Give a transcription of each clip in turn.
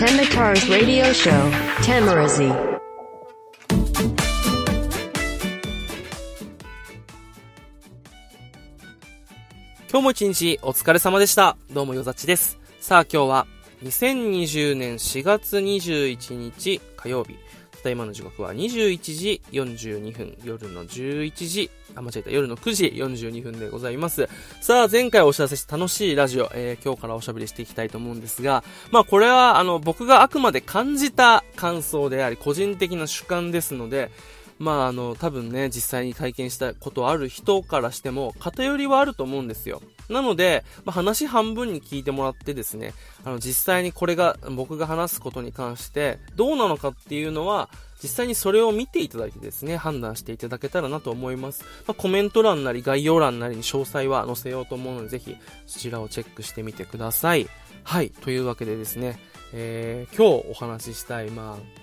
Temitar's radio show, Tamarazi. 今日も一日お疲れ様でした。どうもよざちです。さあ今日は2020年4月21日火曜日。ただいまの時刻は21時42分、夜の11時、あ、間違えた、夜の9時42分でございます。さあ前回お知らせした楽しいラジオ、えー今日からおしゃべりしていきたいと思うんですが、まあこれはあの僕があくまで感じた感想であり、個人的な主観ですので、まああの、多分ね、実際に体験したことある人からしても、偏りはあると思うんですよ。なので、まあ、話半分に聞いてもらってですね、あの、実際にこれが、僕が話すことに関して、どうなのかっていうのは、実際にそれを見ていただいてですね、判断していただけたらなと思います。まあ、コメント欄なり概要欄なりに詳細は載せようと思うので、ぜひそちらをチェックしてみてください。はい、というわけでですね、えー、今日お話ししたい、まあ、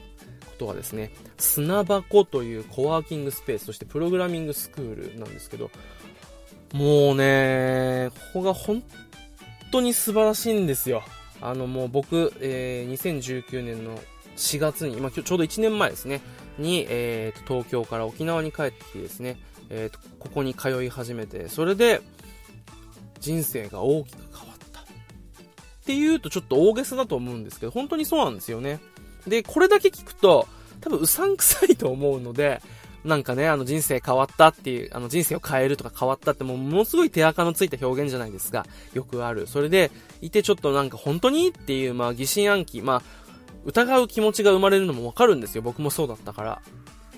ことはですね、砂箱というコワーキングスペース、そしてプログラミングスクールなんですけど、もうね、ここが本当に素晴らしいんですよ。あのもう僕、えー2019年の4月に、ま、今日ちょうど1年前ですね、に、えーと東京から沖縄に帰ってきてですね、えーとここに通い始めて、それで人生が大きく変わった。っていうとちょっと大げさだと思うんですけど、本当にそうなんですよね。で、これだけ聞くと、多分うさんくさいと思うので、なんかね、あの人生変わったっていう、あの人生を変えるとか変わったってもうものすごい手垢のついた表現じゃないですか。よくある。それで、いてちょっとなんか本当にっていう、まあ疑心暗鬼、まあ、疑う気持ちが生まれるのもわかるんですよ。僕もそうだったから。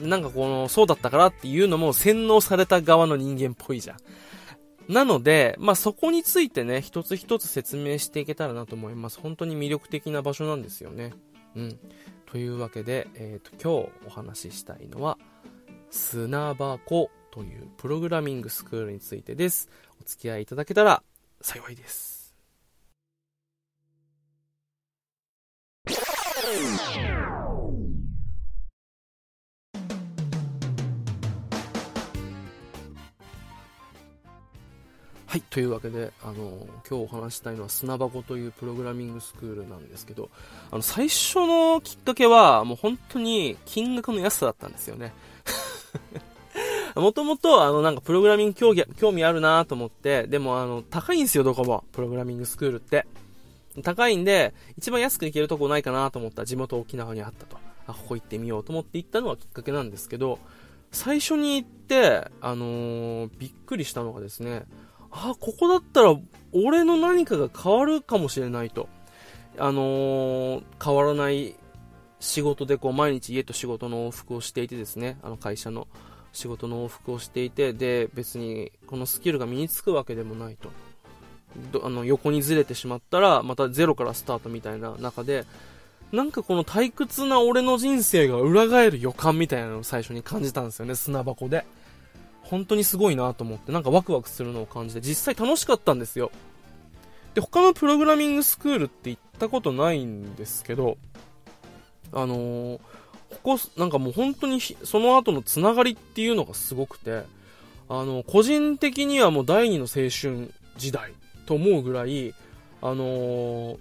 なんかこの、そうだったからっていうのも洗脳された側の人間っぽいじゃん。なので、まあそこについてね、一つ一つ説明していけたらなと思います。本当に魅力的な場所なんですよね。うん。というわけで、えっ、と、今日お話ししたいのは、砂箱というプログラミングスクールについてです。お付き合いいただけたら幸いです。はい。というわけで、あの、今日お話したいのは砂箱というプログラミングスクールなんですけど、あの、最初のきっかけは、もう本当に金額の安さだったんですよね。もともと、あの、なんかプログラミング興味興味あるなと思って、でも、あの、高いんですよ、どこも。プログラミングスクールって。高いんで、一番安く行けるとこないかなと思った地元沖縄にあったと。あ、ここ行ってみようと思って行ったのがきっかけなんですけど、最初に行って、あのーびっくりしたのがですね、あ、ここだったら俺の何かが変わるかもしれないと。あのー変わらない仕事でこう毎日家と仕事の往復をしていてですね、あの会社の仕事の往復をしていて、で、別にこのスキルが身につくわけでもないと。どあの横にずれてしまったら、またゼロからスタートみたいな中で、なんかこの退屈な俺の人生が裏返る予感みたいなのを最初に感じたんですよね、砂箱で。本当にすごいなと思って、なんかワクワクするのを感じて、実際楽しかったんですよ。で、他のプログラミングスクールって行ったことないんですけど、あのーここ、なんかもう本当にその後のつながりっていうのがすごくて、あの、個人的にはもう第二の青春時代と思うぐらい、あのー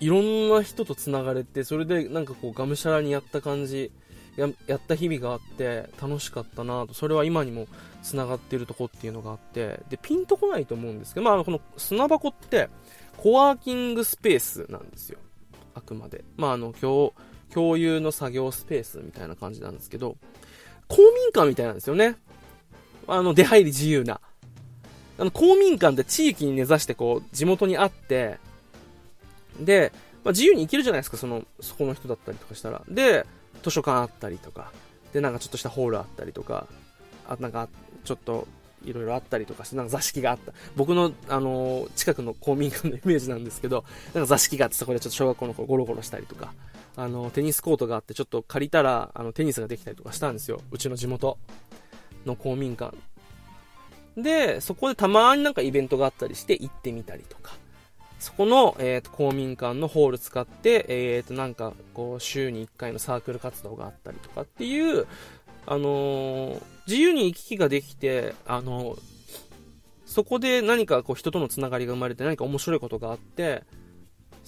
いろんな人とつながれて、それでなんかこうがむしゃらにやった感じ、ややった日々があって楽しかったなと、それは今にもつながってるとこっていうのがあって、で、ピンとこないと思うんですけど、まあ、この砂箱って、コワーキングスペースなんですよ。あくまで。まあ、あの、共、共有の作業スペースみたいな感じなんですけど、公民館みたいなんですよね。あの、出入り自由な。あの、公民館って地域に根ざしてこう、地元にあって、で、まあ、自由に行けるじゃないですか、その、そこの人だったりとかしたら。で、図書館あったりとか、で、なんかちょっとしたホールあったりとか、あ、なんか、ちょっと、いろいろあったりとかして、なんか座敷があった。僕の、あのー近くの公民館のイメージなんですけど、なんか座敷があって、そこでちょっと小学校の頃ゴロゴロしたりとか、あの、テニスコートがあって、ちょっと借りたら、あの、テニスができたりとかしたんですよ。うちの地元の公民館。で、そこでたまになんかイベントがあったりして行ってみたりとか。そこの、えー、と公民館のホール使って、えー、となんかこう週に1回のサークル活動があったりとかっていう、あのー自由に行き来ができて、あのーそこで何かこう人とのつながりが生まれて何か面白いことがあって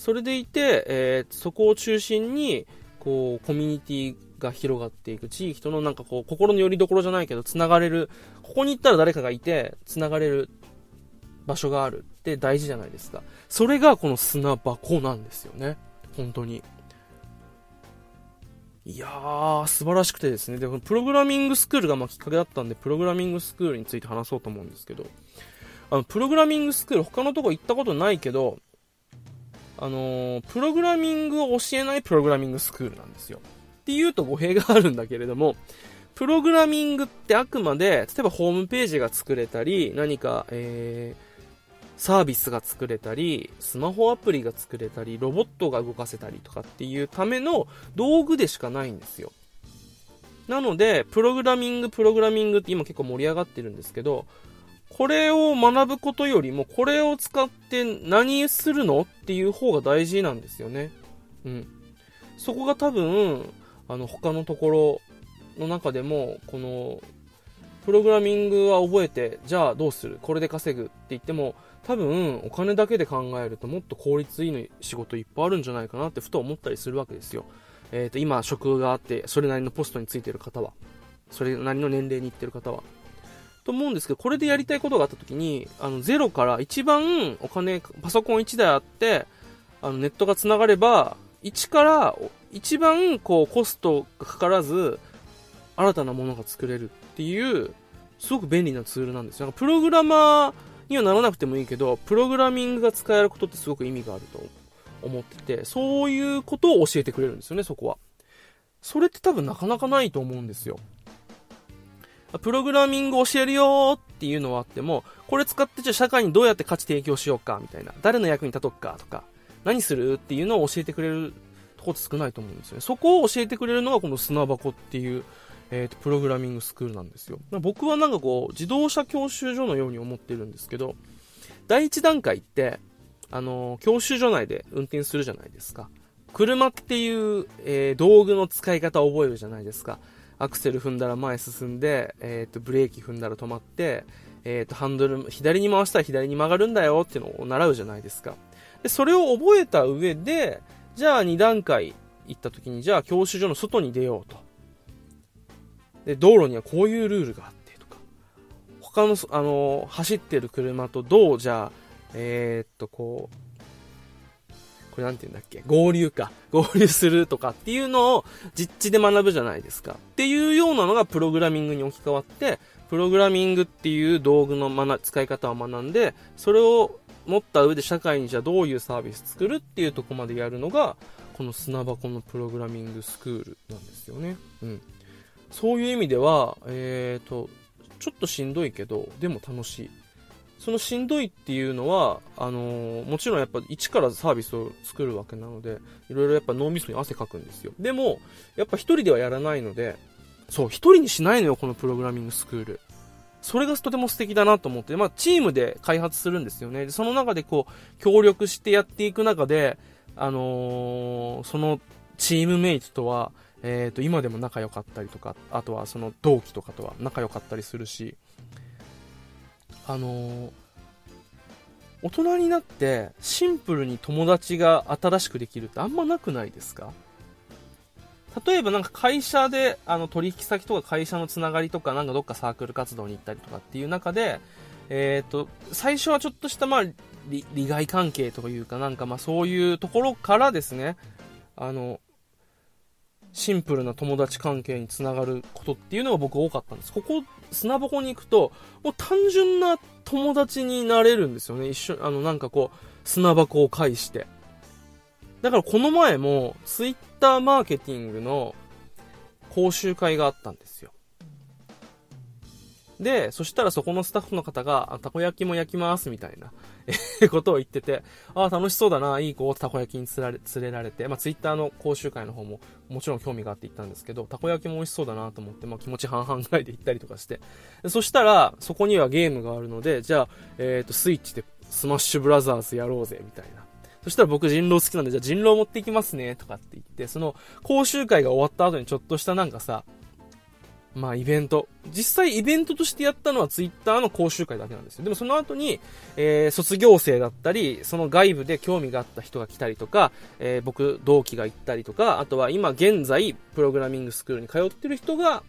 それでいて、えー、そこを中心に、こう、コミュニティが広がっていく、地域とのなんかこう、心の拠り所じゃないけど、繋がれる、ここに行ったら誰かがいて、繋がれる場所があるって大事じゃないですか。それがこの砂箱なんですよね。本当に。いやー、素晴らしくてですね。で、プログラミングスクールがまあきっかけだったんで、プログラミングスクールについて話そうと思うんですけど、あの、プログラミングスクール、他のとこ行ったことないけど、あのー、プログラミングを教えないプログラミングスクールなんですよ。っていうと語弊があるんだけれども、プログラミングってあくまで、例えばホームページが作れたり、何か、えー、サービスが作れたり、スマホアプリが作れたり、ロボットが動かせたりとかっていうための道具でしかないんですよ。なので、プログラミング、プログラミングって今結構盛り上がってるんですけど、これを学ぶことよりも、これを使って何するのっていう方が大事なんですよね。うん。そこが多分、あの、他のところの中でも、この、プログラミングは覚えて、じゃあどうする？これで稼ぐって言っても、多分お金だけで考えるともっと効率いいの仕事いっぱいあるんじゃないかなってふと思ったりするわけですよ。えっ、ー、と、今職があって、それなりのポストについてる方は、それなりの年齢に行ってる方は。と思うんですけど、これでやりたいことがあった時に、あの、ゼロから一番お金、パソコン1台あって、あの、ネットが繋がれば、1から一番こうコストがかからず、新たなものが作れるっていう、すごく便利なツールなんですよ。プログラマーにはならなくてもいいけど、プログラミングが使えることってすごく意味があると思ってて、そういうことを教えてくれるんですよね、そこは。それって多分なかなかないと思うんですよ。プログラミング教えるよっていうのはあっても、これ使ってじゃあ社会にどうやって価値提供しようかみたいな。誰の役に立とうかとか、何するっていうのを教えてくれるとこって少ないと思うんですよね。そこを教えてくれるのがこの砂箱っていうえっ、ー、と、プログラミングスクールなんですよ。僕はなんかこう、自動車教習所のように思ってるんですけど、第一段階って、あのー、教習所内で運転するじゃないですか。車っていう、えー、道具の使い方を覚えるじゃないですか。アクセル踏んだら前進んで、えっ、と、ブレーキ踏んだら止まって、えっ、と、ハンドル、左に回したら左に曲がるんだよっていうのを習うじゃないですか。で、それを覚えた上で、じゃあ2段階行った時に、じゃあ教習所の外に出ようと。で、道路にはこういうルールがあってとか、他の、あの、走ってる車とどう、じゃあ、えー、っと、こう、これなんて言うんだっけ？合流か。合流するとかっていうのを実地で学ぶじゃないですか。っていうようなのがプログラミングに置き換わって、プログラミングっていう道具の使い方を学んで、それを持った上で社会にじゃあどういうサービス作るっていうとこまでやるのが、この砂箱のプログラミングスクールなんですよね。うん。そういう意味では、えっ、ー、と、ちょっとしんどいけど、でも楽しい。そのしんどいっていうのは、あのー、もちろんやっぱ一からサービスを作るわけなので、いろいろやっぱ脳みそに汗かくんですよ。でも、やっぱ一人ではやらないので、そう、一人にしないのよ、このプログラミングスクール。それがとても素敵だなと思って、まあ、チームで開発するんですよね。で、その中でこう、協力してやっていく中で、あのー、そのチームメイトとは、えっ、ー、と、今でも仲良かったりとか、あとはその同期とかとは仲良かったりするし、あの、大人になってシンプルに友達が新しくできるってあんまなくないですか？例えばなんか会社で、あの取引先とか会社のつながりとかなんかどっかサークル活動に行ったりとかっていう中で、えっ、ー、と、最初はちょっとしたまあ利害関係というかなんかまあそういうところからですね、あの、シンプルな友達関係につながることっていうのが僕多かったんです。ここ、砂箱に行くと、もう単純な友達になれるんですよね。一緒、あの、なんかこう、砂箱を介して。だからこの前も、ツイッターマーケティングの講習会があったんですよ。で、そしたらそこのスタッフの方が、たこ焼きも焼きますみたいな、え ことを言ってて、ああ、楽しそうだな、いい子、たこ焼きに連れ連れられて、まあ、ツイッターの講習会の方も、もちろん興味があって行ったんですけど、たこ焼きも美味しそうだなと思って、まあ、気持ち半々ぐらいで行ったりとかして、そしたら、そこにはゲームがあるので、じゃあ、えっ、ー、と、スイッチでスマッシュブラザーズやろうぜ、みたいな。そしたら僕人狼好きなんで、じゃあ人狼持っていきますね、とかって言って、その講習会が終わった後にちょっとしたなんかさ、まあイベント。実際イベントとしてやったのはツイッターの講習会だけなんですよ。でもその後に、えー、卒業生だったり、その外部で興味があった人が来たりとか、えー、僕、同期が行ったりとか、あとは今現在、プログラミングスクールに通ってる人が、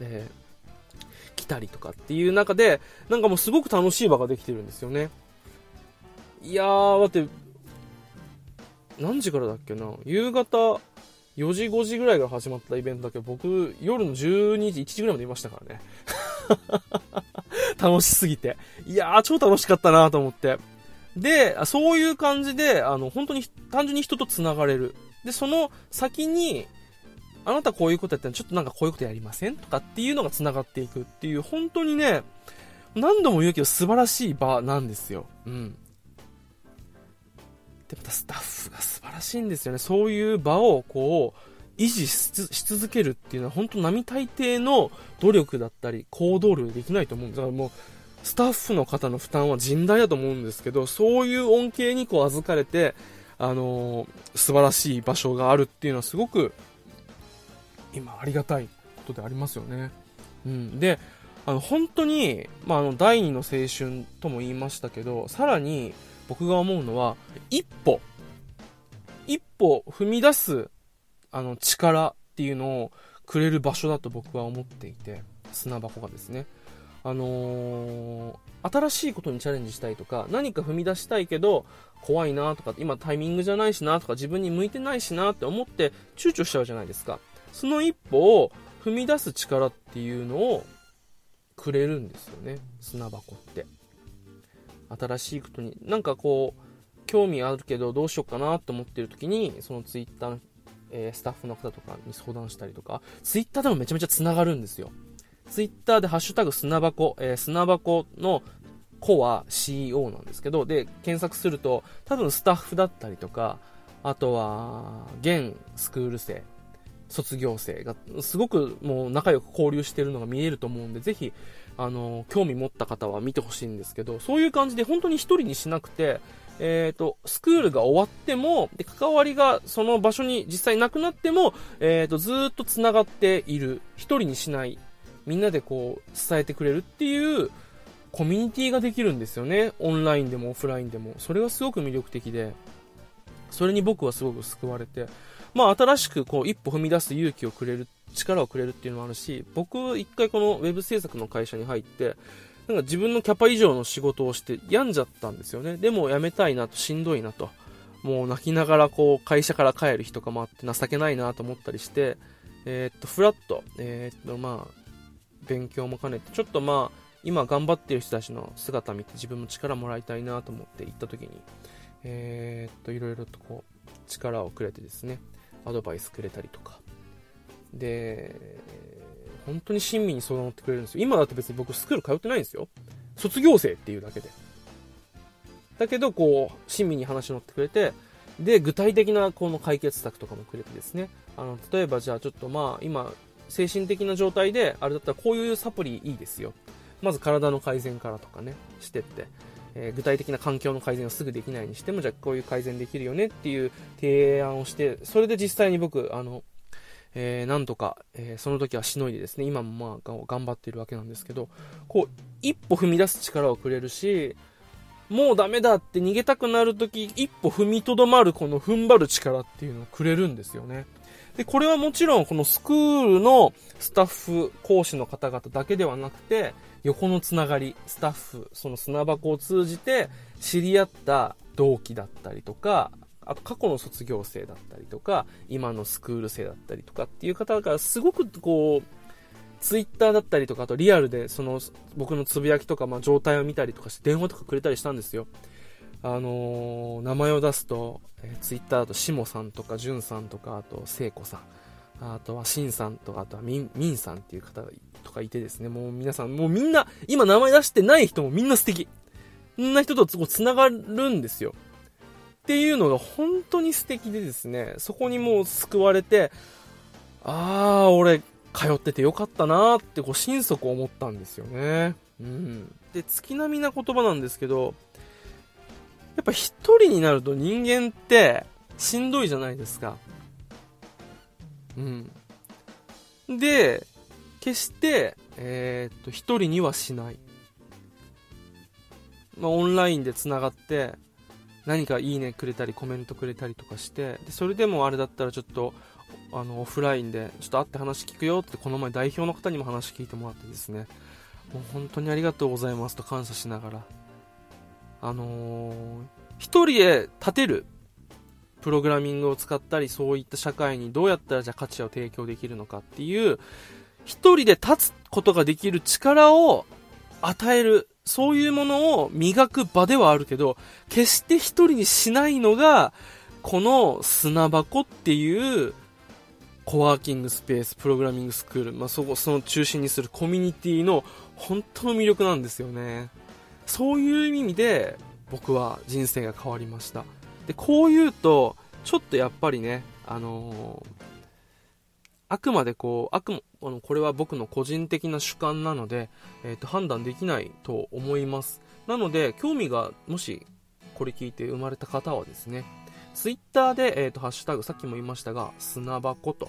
えー、来たりとかっていう中で、なんかもうすごく楽しい場ができてるんですよね。いやー、だって、何時からだっけな？夕方4時5時ぐらいから始まったイベントだけど、僕、夜の12時、1時ぐらいまでいましたからね。楽しすぎて。いやー、超楽しかったなと思って。で、そういう感じで、あの、本当に単純に人と繋がれる。で、その先に、あなたこういうことやったらちょっとなんかこういうことやりませんとかっていうのが繋がっていくっていう、本当にね、何度も言うけど素晴らしい場なんですよ。うん。で、またスタッフが素晴らしいんですよね。そういう場をこう、維持し続けるっていうのは本当並大抵の努力だったり行動量できないと思うんです。だからもう、スタッフの方の負担は甚大だと思うんですけど、そういう恩恵にこう預かれて、あのー、素晴らしい場所があるっていうのはすごく、今ありがたいことでありますよね。うん。で、あの、本当に、まあ、あの、第二の青春とも言いましたけど、さらに、僕が思うのは、一歩、一歩踏み出す、あの、力っていうのをくれる場所だと僕は思っていて、砂箱がですね。あのー、新しいことにチャレンジしたいとか、何か踏み出したいけど、怖いなとか、今タイミングじゃないしなとか、自分に向いてないしなって思って躊躇しちゃうじゃないですか。その一歩を踏み出す力っていうのをくれるんですよね、砂箱って。新しいことに、なんかこう、興味あるけどどうしようかなと思ってる時に、そのツイッターの、えー、スタッフの方とかに相談したりとか、ツイッターでもめちゃめちゃ繋がるんですよ。ツイッターでハッシュタグ砂箱、えー、砂箱の子は CEO なんですけど、で、検索すると、多分スタッフだったりとか、あとは、現スクール生、卒業生が、すごくもう仲良く交流してるのが見えると思うんで、ぜひ、あの、興味持った方は見てほしいんですけど、そういう感じで本当に一人にしなくて、えっ、ー、と、スクールが終わっても、で、関わりがその場所に実際なくなっても、えっ、ー、と、ずっと繋がっている。一人にしない。みんなでこう、伝えてくれるっていう、コミュニティができるんですよね。オンラインでもオフラインでも。それがすごく魅力的で、それに僕はすごく救われて、まあ、新しくこう、一歩踏み出す勇気をくれる力をくれるっていうのもあるし、僕一回このウェブ制作の会社に入って、なんか自分のキャパ以上の仕事をして病んじゃったんですよね。でも辞めたいなと、しんどいなと。もう泣きながらこう会社から帰る日とかもあって情けないなと思ったりして、えー、っと、フラット、えー、っと、まあ、勉強も兼ねて、ちょっとまあ、今頑張ってる人たちの姿見て自分も力もらいたいなと思って行った時に、えー、っと、いろいろとこう、力をくれてですね、アドバイスくれたりとか、で、本当に親身に相談乗ってくれるんですよ。今だって別に僕スクール通ってないんですよ。卒業生っていうだけで。だけど、こう、親身に話乗ってくれて、で、具体的なこの解決策とかもくれてですね。あの、例えばじゃあちょっとまあ、今、精神的な状態で、あれだったらこういうサプリいいですよ。まず体の改善からとかね、してって。えー、具体的な環境の改善をすぐできないにしても、じゃあこういう改善できるよねっていう提案をして、それで実際に僕、あの、えー、なんとか、えー、その時はしのいでですね、今もまあ頑張っているわけなんですけど、こう、一歩踏み出す力をくれるし、もうダメだって逃げたくなる時、一歩踏みとどまるこの踏ん張る力っていうのをくれるんですよね。で、これはもちろんこのスクールのスタッフ、講師の方々だけではなくて、横のつながり、スタッフ、その砂箱を通じて知り合った同期だったりとか、あと過去の卒業生だったりとか、今のスクール生だったりとかっていう方がすごくこう、ツイッターだったりとか、あとリアルでその僕のつぶやきとか、まあ、状態を見たりとかして電話とかくれたりしたんですよ。あのー、名前を出すと、えー、ツイッターだとしもさんとかじゅんさんとか、あと聖子さん、あとはしんさんとか、あとはみん、みんさんっていう方とかいてですね、もう皆さん、もうみんな、今名前出してない人もみんな素敵。そんな人とつながるんですよ。っていうのが本当に素敵でですね、そこにもう救われて、あー、俺、通っててよかったなーってこう心底思ったんですよね。うん。で、月並みな言葉なんですけど、やっぱ一人になると人間ってしんどいじゃないですか。うん。で、決して、えーっと、一人にはしない。まあ、オンラインで繋がって、何かいいねくれたり、コメントくれたりとかして、でそれでもあれだったらちょっと、あの、オフラインで、ちょっと会って話聞くよって、この前代表の方にも話聞いてもらってですね、もう本当にありがとうございますと感謝しながら、あのー一人で立てるプログラミングを使ったり、そういった社会にどうやったらじゃあ価値を提供できるのかっていう、一人で立つことができる力を与える、そういうものを磨く場ではあるけど、決して一人にしないのが、この砂箱っていう、コワーキングスペース、プログラミングスクール、まあ、そこ、その中心にするコミュニティの本当の魅力なんですよね。そういう意味で、僕は人生が変わりました。で、こう言うと、ちょっとやっぱりね、あのーあくまでこう、あくも、あの、これは僕の個人的な主観なので、えっ、と、判断できないと思います。なので、興味が、もし、これ聞いて生まれた方はですね、ツイッターで、えっ、と、ハッシュタグ、さっきも言いましたが、砂箱と、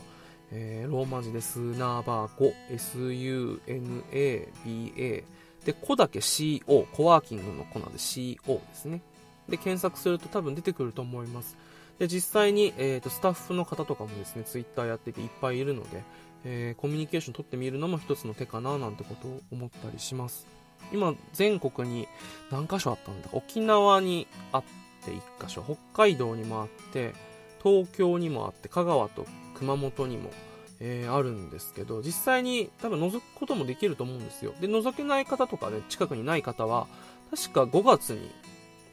えーローマ字で砂箱、S-U-N-A-B-A、で、子だけ CO、コワーキングのコナで CO ですね。で、検索すると多分出てくると思います。で、実際に、えー、とスタッフの方とかもですね、ツイッターやってていっぱいいるので、えーコミュニケーション取ってみるのも一つの手かななんてことを思ったりします。今、全国に何箇所あったんだ？沖縄にあって1箇所、北海道にもあって、東京にもあって、香川と熊本にも、えーあるんですけど、実際に多分覗くこともできると思うんですよ。で、覗けない方とかね、近くにない方は、確か5月に、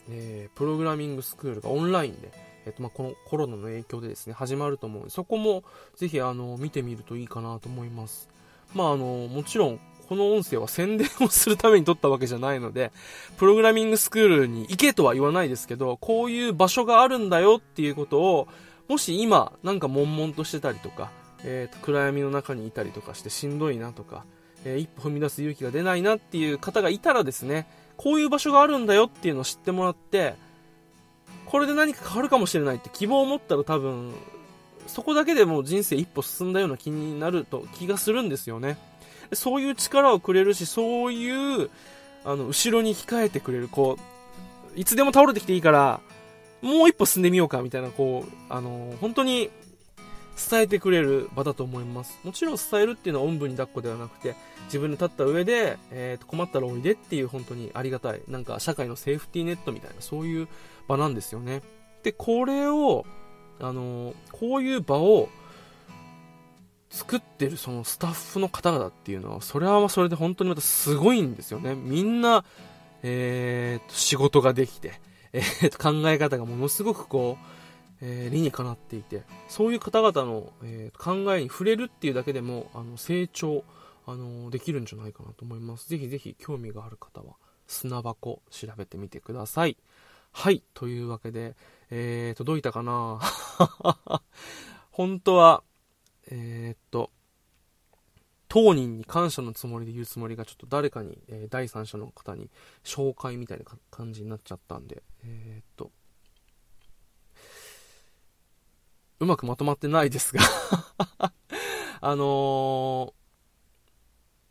えープログラミングスクールがオンラインで、えっとまあ、このコロナの影響でですね、始まると思うので、そこもぜひあの見てみるといいかなと思います。まああの、もちろん、この音声は宣伝をするために撮ったわけじゃないので、プログラミングスクールに行けとは言わないですけど、こういう場所があるんだよっていうことを、もし今、なんか悶々としてたりとか、えーと暗闇の中にいたりとかしてしんどいなとか、えー一歩踏み出す勇気が出ないなっていう方がいたらですね、こういう場所があるんだよっていうのを知ってもらって、これで何か変わるかもしれないって希望を持ったら多分、そこだけでもう人生一歩進んだような気になると気がするんですよね。そういう力をくれるし、そういう、あの、後ろに控えてくれる、こう、いつでも倒れてきていいから、もう一歩進んでみようか、みたいな、こう、あの、本当に、伝えてくれる場だと思います。もちろん伝えるっていうのはおんぶに抱っこではなくて、自分で立った上で、えーと困ったらおいでっていう本当にありがたい、なんか社会のセーフティーネットみたいな、そういう場なんですよね。で、これを、あのーこういう場を作ってるそのスタッフの方々っていうのは、それはそれで本当にまたすごいんですよね。みんな、えーと仕事ができて、えーと考え方がものすごくこう、えー理にかなっていて、そういう方々の、えー考えに触れるっていうだけでも、あの、成長、あのできるんじゃないかなと思います。ぜひぜひ興味がある方は、砂箱調べてみてください。はい。というわけで、えー、届いたかな？本当は、えーっと、当人に感謝のつもりで言うつもりが、ちょっと誰かに、え第三者の方に紹介みたいな感じになっちゃったんで、えっと、うまくまとまってないですが あのー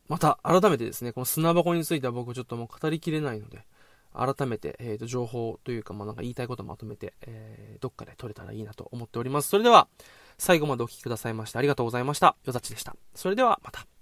また改めてですね、この砂箱については僕ちょっともう語りきれないので、改めて、えーと情報というか、まあ、なんか言いたいことまとめて、えーどっかで取れたらいいなと思っております。それでは、最後までお聴きくださいましてありがとうございました。よざちでした。それではまた。